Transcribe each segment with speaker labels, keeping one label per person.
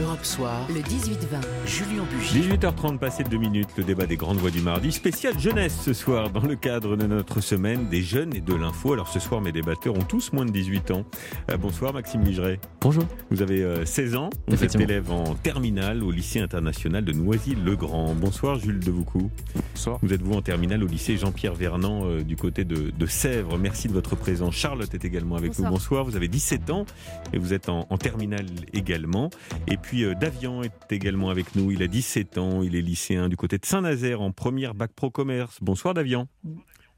Speaker 1: Europe Soir, le 18-20, Julien Bugier.
Speaker 2: 18h30 passé de 2 minutes, le débat des grandes voix du mardi. Spécial jeunesse ce soir dans le cadre de notre semaine des jeunes et de l'info. Alors ce soir, mes débatteurs ont tous moins de 18 ans. Euh, bonsoir Maxime Ligeret.
Speaker 3: Bonjour.
Speaker 2: Vous avez euh, 16 ans, vous êtes élève en terminale au lycée international de Noisy-le-Grand. Bonsoir Jules Devoucou.
Speaker 3: Bonsoir.
Speaker 2: Vous êtes vous en terminale au lycée Jean-Pierre Vernant euh, du côté de, de Sèvres. Merci de votre présence. Charlotte est également avec
Speaker 4: Bonsoir.
Speaker 2: nous. Bonsoir. Vous avez 17 ans et vous êtes en, en terminale également. Et puis euh, Davian est également avec nous. Il a 17 ans. Il est lycéen du côté de Saint-Nazaire en première bac pro commerce. Bonsoir Davian.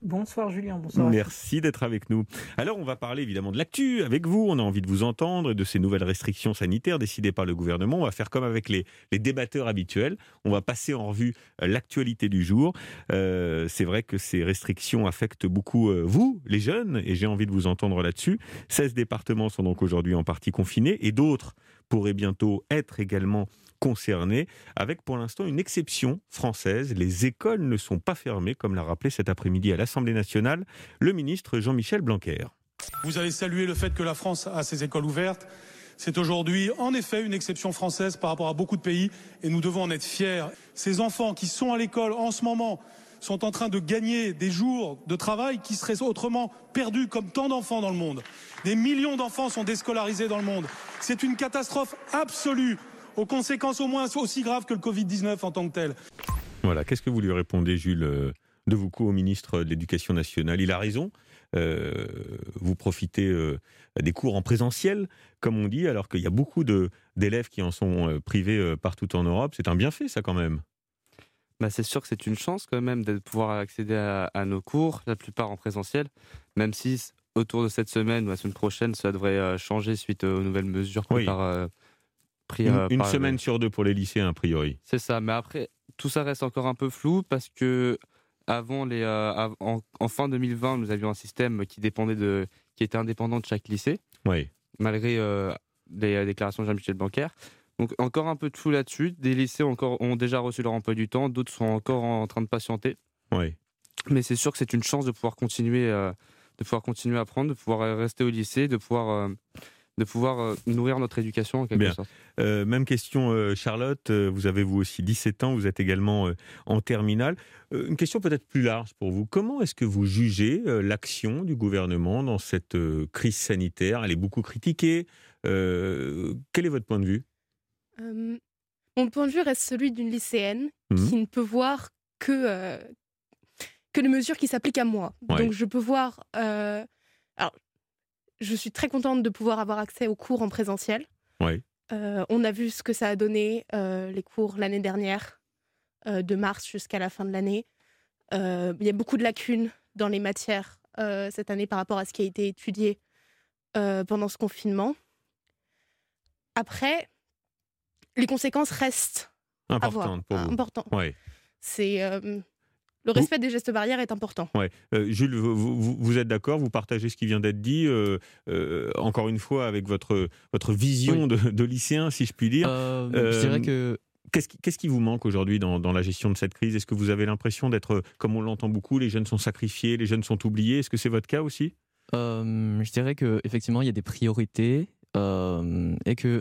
Speaker 5: Bonsoir Julien, bonsoir.
Speaker 2: Merci d'être avec nous. Alors, on va parler évidemment de l'actu avec vous. On a envie de vous entendre et de ces nouvelles restrictions sanitaires décidées par le gouvernement. On va faire comme avec les, les débatteurs habituels. On va passer en revue euh, l'actualité du jour. Euh, c'est vrai que ces restrictions affectent beaucoup euh, vous, les jeunes, et j'ai envie de vous entendre là-dessus. 16 départements sont donc aujourd'hui en partie confinés et d'autres pourraient bientôt être également concernés, avec pour l'instant une exception française. Les écoles ne sont pas fermées, comme l'a rappelé cet après-midi à l'Assemblée nationale le ministre Jean-Michel Blanquer.
Speaker 6: Vous avez salué le fait que la France a ses écoles ouvertes. C'est aujourd'hui en effet une exception française par rapport à beaucoup de pays et nous devons en être fiers. Ces enfants qui sont à l'école en ce moment sont en train de gagner des jours de travail qui seraient autrement perdus comme tant d'enfants dans le monde. Des millions d'enfants sont déscolarisés dans le monde. C'est une catastrophe absolue aux conséquences au moins aussi graves que le Covid-19 en tant que tel.
Speaker 2: Voilà, qu'est-ce que vous lui répondez, Jules euh, Devoucoux, au ministre de l'Éducation nationale? Il a raison. Euh, vous profitez euh, des cours en présentiel, comme on dit, alors qu'il y a beaucoup de- d'élèves qui en sont privés partout en Europe. C'est un bienfait, ça, quand même.
Speaker 3: Bah, c'est sûr que c'est une chance quand même de pouvoir accéder à, à nos cours, la plupart en présentiel, même si autour de cette semaine ou la semaine prochaine, ça devrait euh, changer suite aux nouvelles mesures
Speaker 2: Oui.
Speaker 3: par, euh, pris,
Speaker 2: Une,
Speaker 3: euh,
Speaker 2: une
Speaker 3: par-
Speaker 2: semaine sur deux pour les lycéens, a priori.
Speaker 3: C'est ça, mais après, tout ça reste encore un peu flou parce que avant les, euh, en, en fin 2020, nous avions un système qui dépendait de, qui était indépendant de chaque lycée.
Speaker 2: Oui.
Speaker 3: malgré euh, les déclarations de Jean-Michel Blanquer. Donc encore un peu de flou là-dessus. Des lycées ont, encore, ont déjà reçu leur emploi du temps, d'autres sont encore en train de patienter.
Speaker 2: Oui.
Speaker 3: Mais c'est sûr que c'est une chance de pouvoir continuer, euh, de pouvoir continuer à apprendre, de pouvoir rester au lycée, de pouvoir, euh, de pouvoir euh, nourrir notre éducation en quelque
Speaker 2: Bien.
Speaker 3: sorte.
Speaker 2: Même question, Charlotte. Vous avez vous aussi 17 ans, vous êtes également en terminale. Une question peut-être plus large pour vous. Comment est-ce que vous jugez l'action du gouvernement dans cette crise sanitaire? Elle est beaucoup critiquée. Quel est votre point de vue?
Speaker 4: Euh, mon point de vue reste celui d'une lycéenne
Speaker 2: Mhm.
Speaker 4: qui ne peut voir que, euh, que les mesures qui s'appliquent à moi.
Speaker 2: Ouais.
Speaker 4: Donc je peux voir. euh, alors, je suis très contente de pouvoir avoir accès aux cours en présentiel.
Speaker 2: Ouais.
Speaker 4: Euh, on a vu ce que ça a donné, les cours l'année dernière, de mars jusqu'à la fin de l'année. Il y a beaucoup de lacunes dans les matières cette année par rapport à ce qui a été étudié pendant ce confinement. Après, les conséquences restent à voir.
Speaker 2: Importante pour vous.
Speaker 4: Important.
Speaker 2: Ouais.
Speaker 4: C'est euh, le respect des gestes barrières est important.
Speaker 2: Ouais. Euh, Jules, vous, vous- vous êtes d'accord? Vous partagez ce qui vient d'être dit euh, euh, Encore une fois, avec votre, votre vision de, de lycéen, si je puis dire.
Speaker 7: Euh,
Speaker 2: Euh,
Speaker 7: je dirais que
Speaker 2: Qu'est-ce qui, vous manque aujourd'hui dans, dans la gestion de cette crise? Est-ce que vous avez l'impression d'être, comme on l'entend beaucoup, les jeunes sont sacrifiés, les jeunes sont oubliés? Est-ce que c'est votre cas aussi?
Speaker 7: Euh, je dirais que effectivement il y a des priorités euh, et que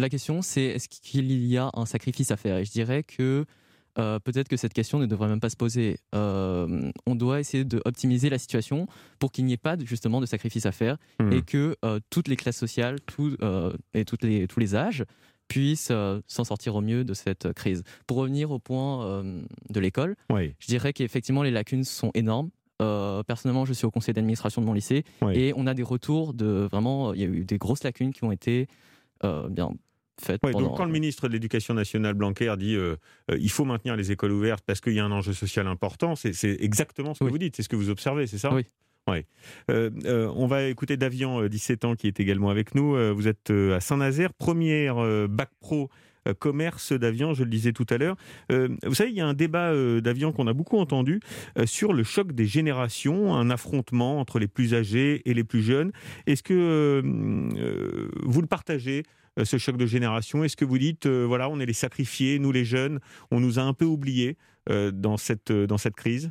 Speaker 7: la question c'est est-ce qu'il y a un sacrifice à faire? Et je dirais que euh, peut-être que cette question ne devrait même pas se poser. Euh, on doit essayer d'optimiser la situation pour qu'il n'y ait pas de- justement de sacrifice à faire
Speaker 2: Hmm.
Speaker 7: et que euh, toutes les classes sociales tout, et toutes les, tous les âges puissent s'en sortir au mieux de cette crise. Pour revenir au point de l'école,
Speaker 2: Oui.
Speaker 7: je dirais qu'effectivement, les lacunes sont énormes. Euh, personnellement, je suis au conseil d'administration de mon lycée
Speaker 2: Oui.
Speaker 7: et on a des retours de vraiment, il y a eu des grosses lacunes qui ont été euh, bien faites.
Speaker 2: Ouais,
Speaker 7: pendant-
Speaker 2: donc quand le ministre de l'Éducation nationale Blanquer dit euh, euh, il faut maintenir les écoles ouvertes parce qu'il y a un enjeu social important, c'est, exactement ce que
Speaker 7: Oui.
Speaker 2: vous dites, c'est ce que vous observez, c'est ça?
Speaker 7: Oui.
Speaker 2: Ouais. Euh, euh, on va écouter Davian, euh, 17 ans, qui est également avec nous. Vous êtes à Saint-Nazaire, première bac pro commerce d'Avian, je le disais tout à l'heure. Euh, vous savez, il y a un débat euh, d'Avian qu'on a beaucoup entendu euh, sur le choc des générations, un affrontement entre les plus âgés et les plus jeunes. Est-ce que vous le partagez? Ce choc de génération Est-ce que vous dites, euh, voilà, on est les sacrifiés, nous les jeunes, on nous a un peu oubliés euh, dans, cette, euh, dans cette crise?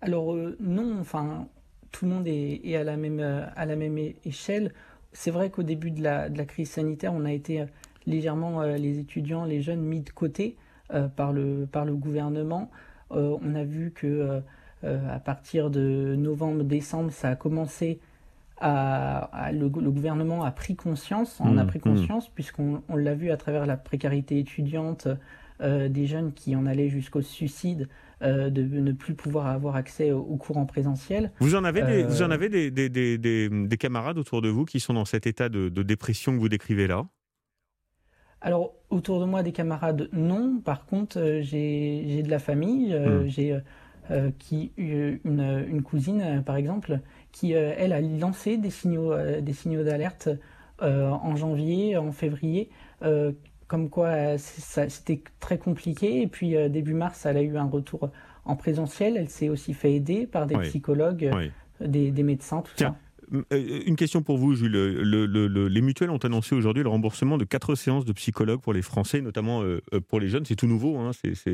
Speaker 5: Alors euh, non, enfin tout le monde est, à la même euh, à la même échelle. C'est vrai qu'au début de la, de la crise sanitaire, on a été euh, légèrement les étudiants, les jeunes mis de côté par, le, par le gouvernement. on a vu que à partir de novembre-décembre, ça a commencé le, gouvernement a pris conscience, en a mmh, pris mmh. conscience, puisqu'on l'a vu à travers la précarité étudiante, des jeunes qui en allaient jusqu'au suicide, euh, de ne plus pouvoir avoir accès aux cours en présentiel.
Speaker 2: Vous en avez, des, vous en euh, avez des, des, des, des, camarades autour de vous qui sont dans cet état de, dépression que vous décrivez là?
Speaker 5: Alors, autour de moi, des camarades, non. Par contre, euh, j'ai de la famille. Hmm. J'ai qui une, une, cousine, par exemple, qui, elle, a lancé des signaux des signaux d'alerte en janvier, en février, comme quoi euh, c'était très compliqué. Et puis euh, début mars, elle a eu un retour en présentiel. Elle s'est aussi fait aider par des psychologues, des, médecins, tout ça.
Speaker 2: Euh, une question pour vous, Jules. les mutuelles ont annoncé aujourd'hui le remboursement de quatre séances de psychologues pour les Français, notamment pour les jeunes. C'est tout nouveau, hein,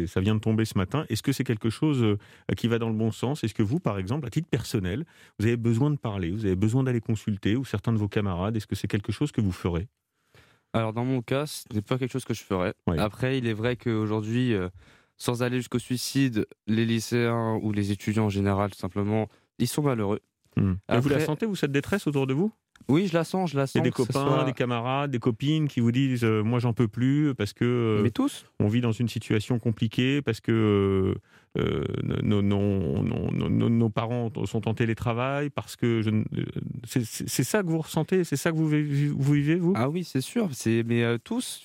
Speaker 2: ça vient de tomber ce matin. Est-ce que c'est quelque chose qui va dans le bon sens? Est-ce que vous, par exemple, à titre personnel, vous avez besoin de parler, vous avez besoin d'aller consulter, ou certains de vos camarades, est-ce que c'est quelque chose que vous ferez?
Speaker 3: Alors dans mon cas, ce n'est pas quelque chose que je ferais. Après, il est vrai qu'aujourd'hui, euh, sans aller jusqu'au suicide, les lycéens ou les étudiants en général, tout simplement, ils sont malheureux.
Speaker 2: Hmm. vous la sentez, vous, cette détresse autour de vous?
Speaker 3: Oui, je la sens, je la sens.
Speaker 2: Il y a des copains, des camarades, des copines qui vous disent euh, Moi, j'en peux plus parce que.
Speaker 3: Euh, Mais tous
Speaker 2: On vit dans une situation compliquée, parce que euh, nos, nos, parents sont en télétravail, parce que. C'est ça que vous ressentez C'est ça que vous, vous vivez, vous?
Speaker 3: Ah oui, c'est sûr. Mais tous,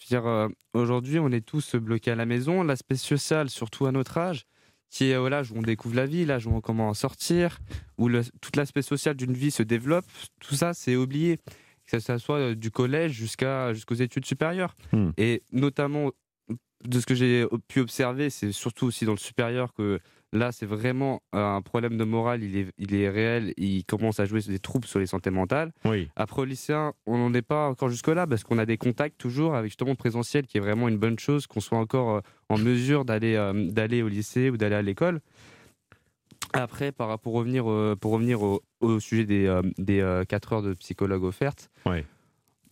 Speaker 3: aujourd'hui, on est tous bloqués à la maison. L'aspect social, surtout à notre âge, qui est l'âge où on découvre la vie, l'âge où on commence à sortir, où le, tout l'aspect social d'une vie se développe, tout ça c'est oublié, que ce soit euh, du collège jusqu'à jusqu'aux études supérieures. Hmm. Et notamment de ce que j'ai pu observer, c'est surtout aussi dans le supérieur que Là, c'est vraiment un problème de morale, il est, il est réel, il commence à jouer des troubles sur les santé mentales.
Speaker 2: Oui.
Speaker 3: Après, au lycéen, on n'en est pas encore jusque-là, parce qu'on a des contacts toujours avec justement le présentiel, qui est vraiment une bonne chose, qu'on soit encore euh, en mesure d'aller euh, d'aller au lycée ou d'aller à l'école. Après, par, pour revenir, pour revenir au, sujet des, des 4 heures de psychologue offertes,
Speaker 2: oui.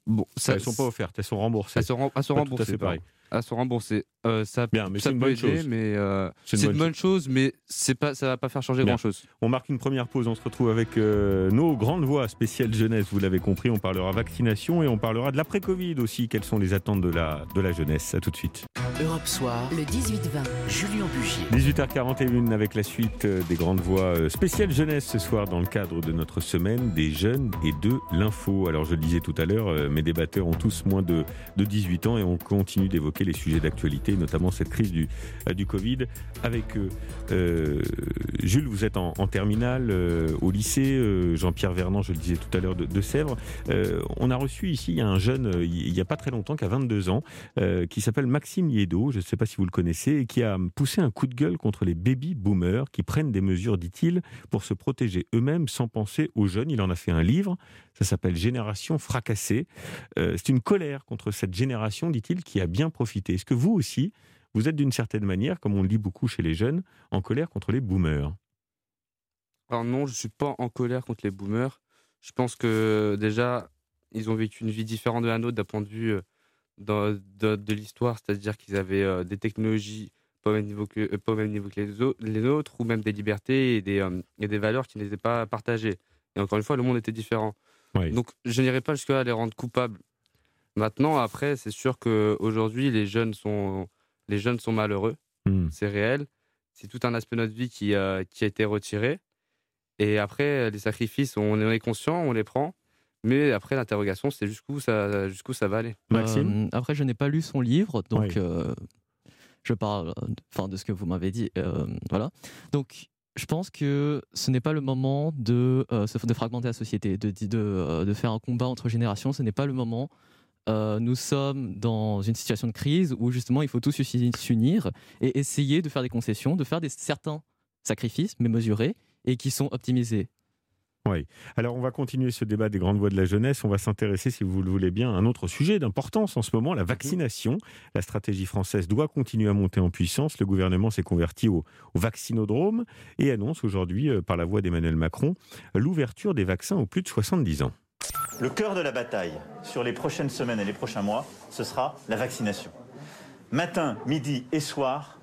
Speaker 2: bon, ça, elles ne sont pas offertes, elles sont remboursées.
Speaker 3: Elles sont, elles sont remboursées. pareil à se rembourser. Euh, ça,
Speaker 2: Bien, mais c'est une, bonne chose.
Speaker 3: Mais euh, c'est une, bonne chose, mais c'est pas, ça va pas faire changer grand chose.
Speaker 2: On marque une première pause. On se retrouve avec euh, nos grandes voix spéciales jeunesse. Vous l'avez compris, on parlera vaccination et on parlera de l'après Covid aussi. Quelles sont les attentes de la de la jeunesse? À tout de suite.
Speaker 1: Europe Soir, le 18-20, Julien Bugier.
Speaker 2: 18h41 avec la suite des grandes voix spéciales jeunesse ce soir dans le cadre de notre semaine des jeunes et de l'info. Alors je le disais tout à l'heure, mes débatteurs ont tous moins de, de 18 ans et on continue d'évoquer les sujets d'actualité, notamment cette crise du, euh, du Covid. Avec euh, euh, Jules, vous êtes en, terminale au lycée, Jean-Pierre Vernant, je le disais tout à l'heure, de, Sèvres. on a reçu ici, un jeune, il n'y a pas très longtemps, qui a 22 ans, qui s'appelle Maxime Liedo, je ne sais pas si vous le connaissez, et qui a poussé un coup de gueule contre les baby boomers qui prennent des mesures, dit-il, pour se protéger eux-mêmes sans penser aux jeunes. Il en a fait un livre, ça s'appelle Génération fracassée. C'est une colère contre cette génération, dit-il, qui a bien profité est-ce que vous aussi, vous êtes d'une certaine manière, comme on le dit beaucoup chez les jeunes, en colère contre les boomers
Speaker 3: Alors non, je ne suis pas en colère contre les boomers. Je pense que déjà, ils ont vécu une vie différente de la nôtre d'un point de vue euh, de, l'histoire, c'est-à-dire qu'ils avaient euh, des technologies pas au même niveau que, euh, pas au même niveau que les, les, autres, ou même des libertés et des, et des valeurs qui n'étaient pas partagées. Et encore une fois, le monde était différent. Donc je n'irai pas jusqu'à les rendre coupables Maintenant, après, c'est sûr qu'aujourd'hui, les jeunes sont, les jeunes sont malheureux. Hmm. C'est réel. C'est tout un aspect de notre vie qui, qui a été retiré. Et après, les sacrifices, on en est conscient, on les prend. Mais après, l'interrogation, c'est jusqu'où ça, jusqu'où ça va aller.
Speaker 7: Maxime euh, Après, je n'ai pas lu son livre, donc euh, je parle enfin, de ce que vous m'avez dit. Euh, voilà. Donc, je pense que ce n'est pas le moment de, de fragmenter la société, de, de, de, faire un combat entre générations. Ce n'est pas le moment euh, nous sommes dans une situation de crise où justement il faut tous s'unir et essayer de faire des concessions, de faire des, certains sacrifices, mais mesurés, et qui sont optimisés.
Speaker 2: Oui. Alors, on va continuer ce débat des grandes voies de la jeunesse. On va s'intéresser, si vous le voulez bien, à un autre sujet d'importance en ce moment, la vaccination. La stratégie française doit continuer à monter en puissance. Le gouvernement s'est converti au, vaccinodrome et annonce aujourd'hui, euh, par la voix d'Emmanuel Macron, l'ouverture des vaccins aux plus de 70 ans.
Speaker 8: Le cœur de la bataille sur les prochaines semaines et les prochains mois, ce sera la vaccination. Matin, midi et soir,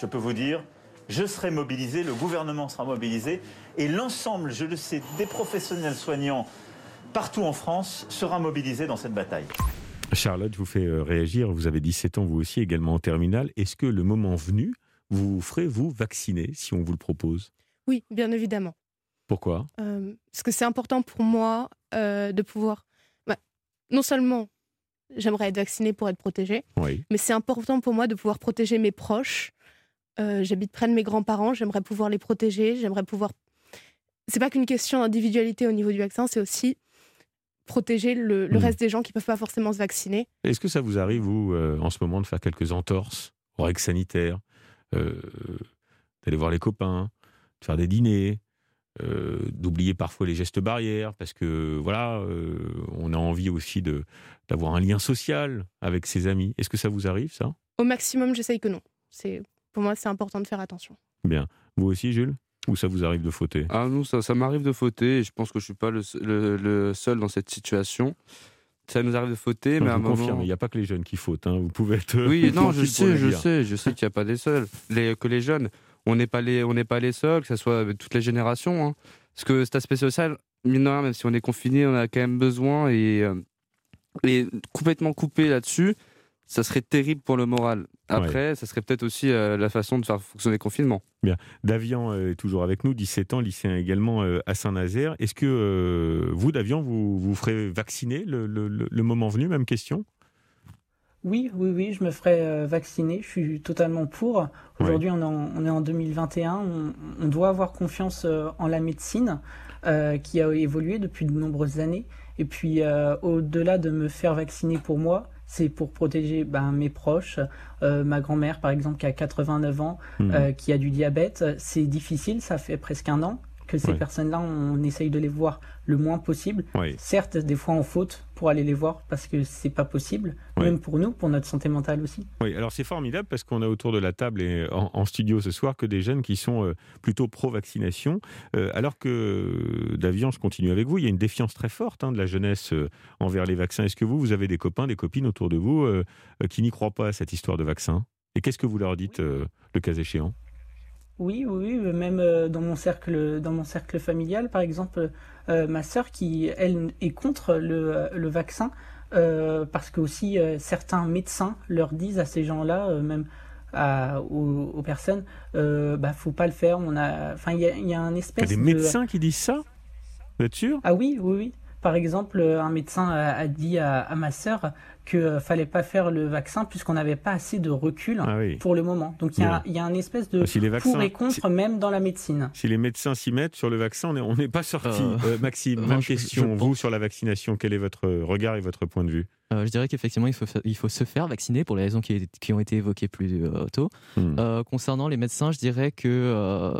Speaker 8: je peux vous dire, je serai mobilisé, le gouvernement sera mobilisé, et l'ensemble, je le sais, des professionnels soignants partout en France sera mobilisé dans cette bataille.
Speaker 2: Charlotte, je vous fais euh, réagir. Vous avez 17 ans, vous aussi, également en terminale. Est-ce que le moment venu, vous ferez vous vacciner si on vous le propose?
Speaker 4: Oui, bien évidemment.
Speaker 2: Pourquoi?
Speaker 4: Euh, Parce que c'est important pour moi euh, de pouvoir. Bah, non seulement j'aimerais être vaccinée pour être protégée, mais c'est important pour moi de pouvoir protéger mes proches. J'habite près de mes grands-parents, j'aimerais pouvoir les protéger, j'aimerais pouvoir. C'est pas qu'une question d'individualité au niveau du vaccin, c'est aussi protéger le, hmm. reste des gens qui ne peuvent pas forcément se vacciner.
Speaker 2: Est-ce que ça vous arrive, vous, euh, en ce moment, de faire quelques entorses aux règles sanitaires, euh, d'aller voir les copains, de faire des dîners, euh, d'oublier parfois les gestes barrières, parce que voilà, on a envie aussi de d'avoir un lien social avec ses amis. Est-ce que ça vous arrive, ça?
Speaker 4: Au maximum, j'essaye que non. C'est pour moi, c'est important de faire attention.
Speaker 2: Bien. Vous aussi, Jules? Ou ça vous arrive de fauter?
Speaker 3: Ah non, ça, ça m'arrive de fauter et je pense que je suis pas le, le, seul dans cette situation. Ça nous arrive de fauter, mais à un moment...
Speaker 2: il n'y a pas que les jeunes qui fautent. Hein. Vous pouvez être.
Speaker 3: Oui, non, je sais, je sais, je sais qu'il n'y a pas des seuls. Les, que les jeunes, on n'est pas les, on n'est pas les seuls, que ce soit toutes les générations. Hein. Parce que cet aspect social, mine même si on est confiné, on a quand même besoin et, euh, et complètement coupé là-dessus ça serait terrible pour le moral. Après, ça serait peut-être aussi euh, la façon de faire fonctionner le confinement.
Speaker 2: Bien. Davian euh, est toujours avec nous, 17 ans, lycéen également euh, à Saint-Nazaire. Est-ce que vous, Davian, vous vous ferez vacciner le, moment venu? Même question?
Speaker 5: Oui, oui, oui, je me ferai vacciner. Je suis totalement pour. Aujourd'hui, on, est en 2021. On, doit avoir confiance en la médecine qui a évolué depuis de nombreuses années. Et puis, au-delà de me faire vacciner pour moi, c'est pour protéger ben, mes proches, euh, ma grand-mère par exemple qui a 89 ans, mmh. euh, qui a du diabète. C'est difficile, ça fait presque un an que ces personnes-là, on essaye de les voir le moins possible. Certes, des fois on faute pour aller les voir parce que c'est pas possible, même pour nous, pour notre santé mentale aussi.
Speaker 2: Oui, alors c'est formidable parce qu'on a autour de la table et en, studio ce soir que des jeunes qui sont euh, plutôt pro-vaccination, euh, alors que Davian, je continue avec vous, il y a une défiance très forte hein, de la jeunesse euh, envers les vaccins. Est-ce que vous, vous avez des copains, des copines autour de vous qui n'y croient pas à cette histoire de vaccin? Et qu'est-ce que vous leur dites le cas échéant?
Speaker 5: Oui, oui, même euh, dans mon cercle, dans mon cercle familial, par exemple, euh, ma sœur qui, elle, est contre le, euh, vaccin, parce que aussi certains médecins leur disent à ces gens-là, même aux, personnes, bah faut pas le faire. On a, enfin, il y, a un espèce.
Speaker 2: Il y a des médecins qui disent ça? Vous êtes sûr?
Speaker 5: Ah oui, oui, oui. Par exemple, un médecin a, dit à, ma sœur qu'il ne fallait pas faire le vaccin puisqu'on n'avait pas assez de recul ah pour le moment. Donc il y, a, un espèce de pour et contre même dans la médecine.
Speaker 2: Si les médecins s'y mettent sur le vaccin, on n'est pas sorti. Euh, euh, Maxime, même question. vous sur la vaccination, quel est votre regard et votre point de vue?
Speaker 7: Euh, je dirais qu'effectivement, il faut, il faut se faire vacciner pour les raisons qui, qui ont été évoquées plus tôt. Hmm. concernant les médecins, je dirais que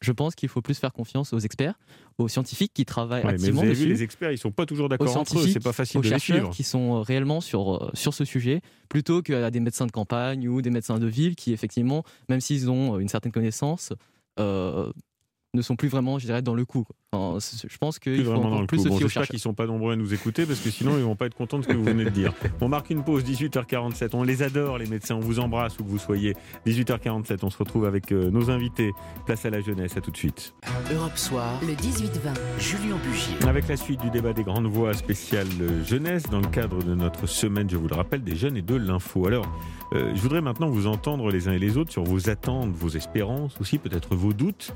Speaker 7: je pense qu'il faut plus faire confiance aux experts, aux scientifiques qui travaillent activement
Speaker 2: mais
Speaker 7: vous avez
Speaker 2: Vu, les experts, ils sont pas toujours d'accord entre eux. C'est pas facile de les suivre.
Speaker 7: qui sont réellement sur euh, sur ce sujet, plutôt qu'à des médecins de campagne ou des médecins de ville qui effectivement, même s'ils ont une certaine connaissance, euh, ne sont plus vraiment, je dirais, dans le coup. je pense qu'il faut
Speaker 2: vraiment
Speaker 7: dans plus
Speaker 2: le coup. Bon, J'espère qu'ils sont pas nombreux à nous écouter parce que sinon ils vont pas être contents de ce que vous venez de dire. On marque une pause 18h47. On les adore les médecins. On vous embrasse où que vous soyez. 18h47. On se retrouve avec euh, nos invités. Place à la jeunesse. À tout de suite.
Speaker 1: Europe Soir, le 18-20. Julien Bugier.
Speaker 2: Avec la suite du débat des grandes voix spéciales jeunesse dans le cadre de notre semaine, je vous le rappelle, des jeunes et de l'info. Alors, euh, je voudrais maintenant vous entendre les uns et les autres sur vos attentes, vos espérances aussi, peut-être vos doutes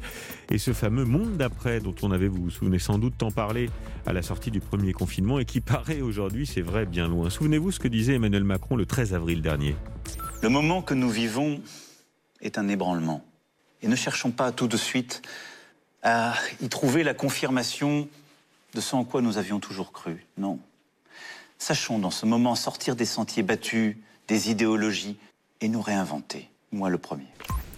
Speaker 2: et ce fameux monde d'après dont on avait, vous vous souvenez sans doute, tant parlé à la sortie du premier confinement et qui paraît aujourd'hui, c'est vrai, bien loin. Souvenez-vous ce que disait Emmanuel Macron le 13 avril dernier.
Speaker 9: Le moment que nous vivons est un ébranlement. Et ne cherchons pas tout de suite à y trouver la confirmation de ce en quoi nous avions toujours cru. Non. Sachons dans ce moment sortir des sentiers battus, des idéologies et nous réinventer. Moi le premier.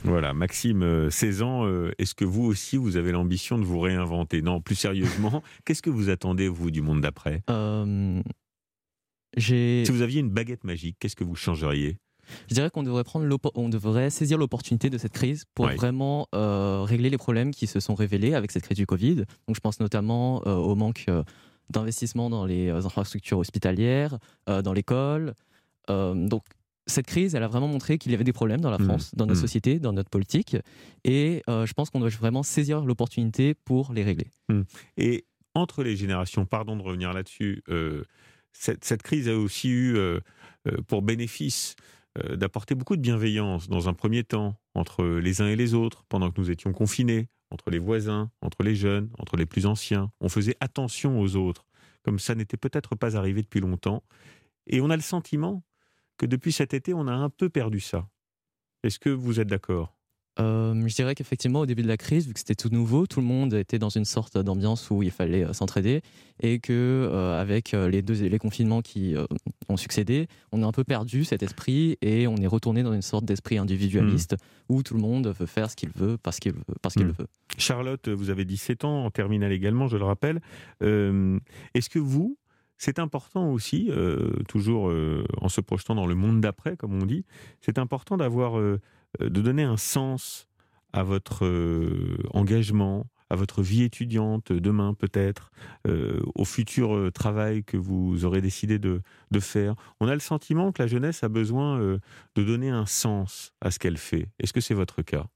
Speaker 2: Voilà, Maxime, 16 euh, ans, euh, est-ce que vous aussi, vous avez l'ambition de vous réinventer? Non, plus sérieusement, qu'est-ce que vous attendez, vous, du monde d'après? Euh, Si vous aviez une baguette magique, qu'est-ce que vous changeriez?
Speaker 7: Je dirais qu'on devrait prendre on devrait saisir l'opportunité de cette crise pour vraiment régler les problèmes qui se sont révélés avec cette crise du Covid. Donc je pense notamment au manque d'investissement dans les infrastructures hospitalières, dans l'école. donc cette crise, elle a vraiment montré qu'il y avait des problèmes dans la mmh. France, dans notre mmh. société, dans notre politique. Et je pense qu'on doit vraiment saisir l'opportunité pour les régler.
Speaker 2: Mmh. Et entre les générations, pardon de revenir là-dessus, cette, cette, crise a aussi eu pour bénéfice d'apporter beaucoup de bienveillance dans un premier temps entre les uns et les autres pendant que nous étions confinés, entre les voisins, entre les jeunes, entre les plus anciens. On faisait attention aux autres, comme ça n'était peut-être pas arrivé depuis longtemps. Et on a le sentiment que depuis cet été, on a un peu perdu ça. Est-ce que vous êtes d'accord?
Speaker 7: Euh, je dirais qu'effectivement, au début de la crise, vu que c'était tout nouveau, tout le monde était dans une sorte d'ambiance où il fallait euh, s'entraider et que euh, avec les deux les confinements qui ont succédé, on a un peu perdu cet esprit et on est retourné dans une sorte d'esprit individualiste hmm. où tout le monde veut faire ce qu'il veut parce qu'il veut. Parce qu'il hmm. le veut.
Speaker 2: Charlotte, vous avez 17 ans, en terminale également, je le rappelle. Est-ce que vous, c'est important aussi, toujours en se projetant dans le monde d'après, comme on dit, c'est important d'avoir euh, de donner un sens à votre euh, engagement, à votre vie étudiante demain peut-être, euh, au futur travail que vous aurez décidé de, faire. On a le sentiment que la jeunesse a besoin de donner un sens à ce qu'elle fait. Est-ce que c'est votre cas?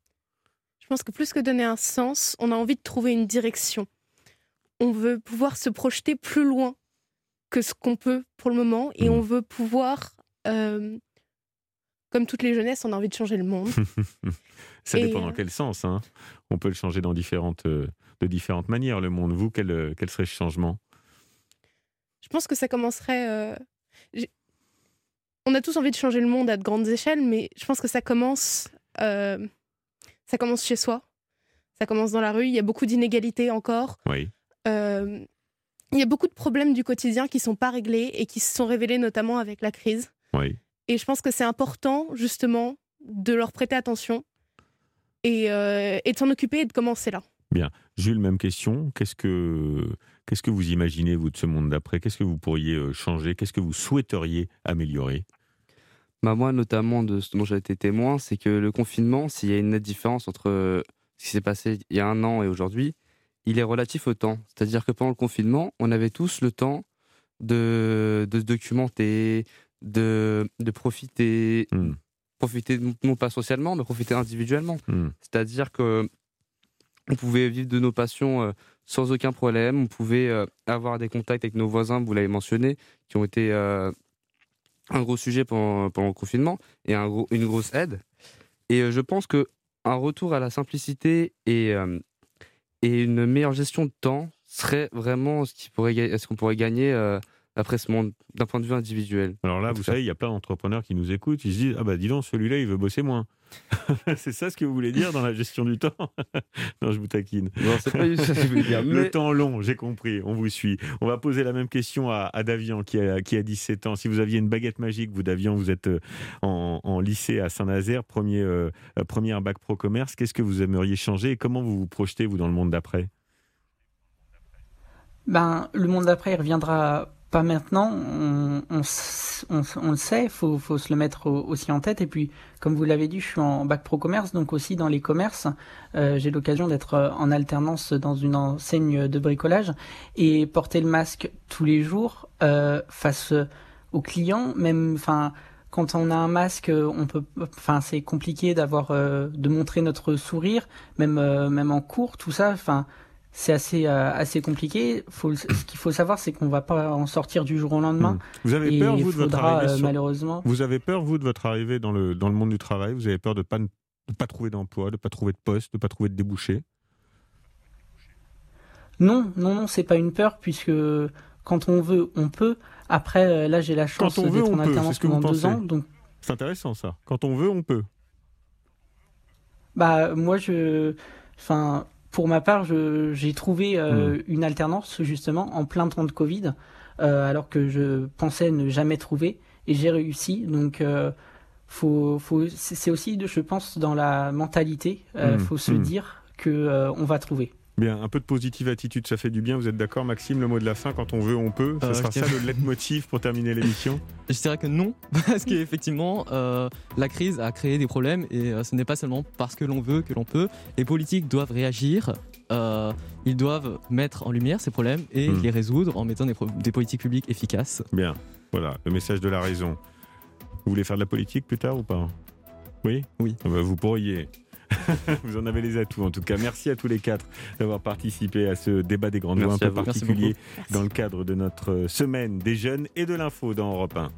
Speaker 4: Je pense que plus que donner un sens, on a envie de trouver une direction. On veut pouvoir se projeter plus loin que ce qu'on peut pour le moment et mmh. on veut pouvoir comme toutes les jeunesses, on a envie de changer le monde.
Speaker 2: Ça dépend dans euh, quel sens. Hein. On peut le changer dans différentes, euh, de différentes manières, le monde. Vous, quel, euh, quel serait ce changement?
Speaker 4: Je pense que ça commencerait. On a tous envie de changer le monde à de grandes échelles, mais je pense que ça commence, ça commence chez soi. Ça commence dans la rue. Il y a beaucoup d'inégalités encore.
Speaker 2: Oui.
Speaker 4: Il y a beaucoup de problèmes du quotidien qui ne sont pas réglés et qui se sont révélés notamment avec la crise.
Speaker 2: Oui.
Speaker 4: Et je pense que c'est important, justement, de leur prêter attention et, euh, et de s'en occuper et de commencer là.
Speaker 2: Bien. Jules, même question. Qu'est-ce que, qu'est-ce que vous imaginez, vous, de ce monde d'après? Qu'est-ce que vous pourriez euh, changer? Qu'est-ce que vous souhaiteriez améliorer?
Speaker 3: Bah Moi, notamment, de ce dont j'ai été témoin, c'est que le confinement, s'il y a une nette différence entre euh, ce qui s'est passé il y a un an et aujourd'hui, il est relatif au temps. C'est-à-dire que pendant le confinement, on avait tous le temps de, de se documenter, de, de profiter, hmm. profiter non pas socialement, mais profiter individuellement. Hmm. C'est-à-dire que on pouvait vivre de nos passions euh, sans aucun problème, on pouvait euh, avoir des contacts avec nos voisins, vous l'avez mentionné, qui ont été euh, un gros sujet pendant, pendant, le confinement et un gros, une grosse aide. Et je pense que un retour à la simplicité et, et une meilleure gestion de temps serait vraiment ce qu'on pourrait, pourrait gagner après ce monde, d'un point de vue individuel.
Speaker 2: Alors là, vous savez, il y a plein d'entrepreneurs qui nous écoutent, ils se disent Ah bah dis donc, celui-là, il veut bosser moins. c'est ça ce que vous voulez dire dans la gestion du temps Non, je vous taquine.
Speaker 3: Non, c'est pas ça que je voulais dire.
Speaker 2: Le temps long, j'ai compris, on vous suit. On va poser la même question à, Davian, qui a, qui a 17 ans. Si vous aviez une baguette magique, vous, Davian, vous êtes euh, en, lycée à Saint-Nazaire, premier, euh, premier bac pro commerce, qu'est-ce que vous aimeriez changer et comment vous vous projetez, vous, dans le monde d'après?
Speaker 5: Ben, le monde d'après, il reviendra pas maintenant, on, le sait, il faut, se le mettre aussi en tête. Et puis, comme vous l'avez dit, je suis en bac pro commerce, donc aussi dans les commerces, euh, j'ai l'occasion d'être euh, en alternance dans une enseigne de bricolage et porter le masque tous les jours euh, face aux clients, même, enfin. Quand on a un masque, on peut, enfin, c'est compliqué d'avoir, de montrer notre sourire, même, même en cours, tout ça. Enfin, c'est assez euh, assez compliqué. Faut, ce qu'il faut savoir, c'est qu'on va pas en sortir du jour au lendemain. Hmm.
Speaker 2: Vous avez peur vous de votre arrivée
Speaker 5: euh, malheureusement.
Speaker 2: Vous avez peur vous de votre arrivée dans le dans le monde du travail? Vous avez peur de pas de pas trouver d'emploi, de pas trouver de poste, de pas trouver de débouché.
Speaker 5: Non, non, non, c'est pas une peur puisque quand on veut, on peut. Après, euh, là, j'ai la chance d'être en alternance pendant deux ans, donc.
Speaker 2: C'est intéressant ça. Quand on veut, on peut.
Speaker 5: Bah moi je, enfin pour ma part, j'ai trouvé euh, hmm. une alternance justement en plein temps de Covid, euh, alors que je pensais ne jamais trouver, et j'ai réussi. Donc, euh, faut, faut, c'est aussi, je pense, dans la mentalité. Il hmm. faut se hmm. dire que on va trouver.
Speaker 2: Bien, un peu de positive attitude, ça fait du bien. Vous êtes d'accord, Maxime Le mot de la fin, quand on veut, on peut. Ce
Speaker 7: Euh,
Speaker 2: sera ça
Speaker 7: dirais-
Speaker 2: le leitmotiv pour terminer l'émission
Speaker 7: Je dirais que non, parce qu'effectivement, euh, la crise a créé des problèmes et euh, ce n'est pas seulement parce que l'on veut que l'on peut. Les politiques doivent réagir, euh, ils doivent mettre en lumière ces problèmes et
Speaker 2: Hmm.
Speaker 7: les résoudre en mettant des politiques publiques efficaces.
Speaker 2: Bien, voilà, le message de la raison. Vous voulez faire de la politique plus tard ou pas? Oui?
Speaker 7: Oui.
Speaker 2: Ah bah, vous pourriez. vous en avez les atouts en tout cas. Merci à tous les quatre d'avoir participé à ce débat des grandes voix un peu particulier dans le cadre de notre semaine des jeunes et de l'info dans Europe 1.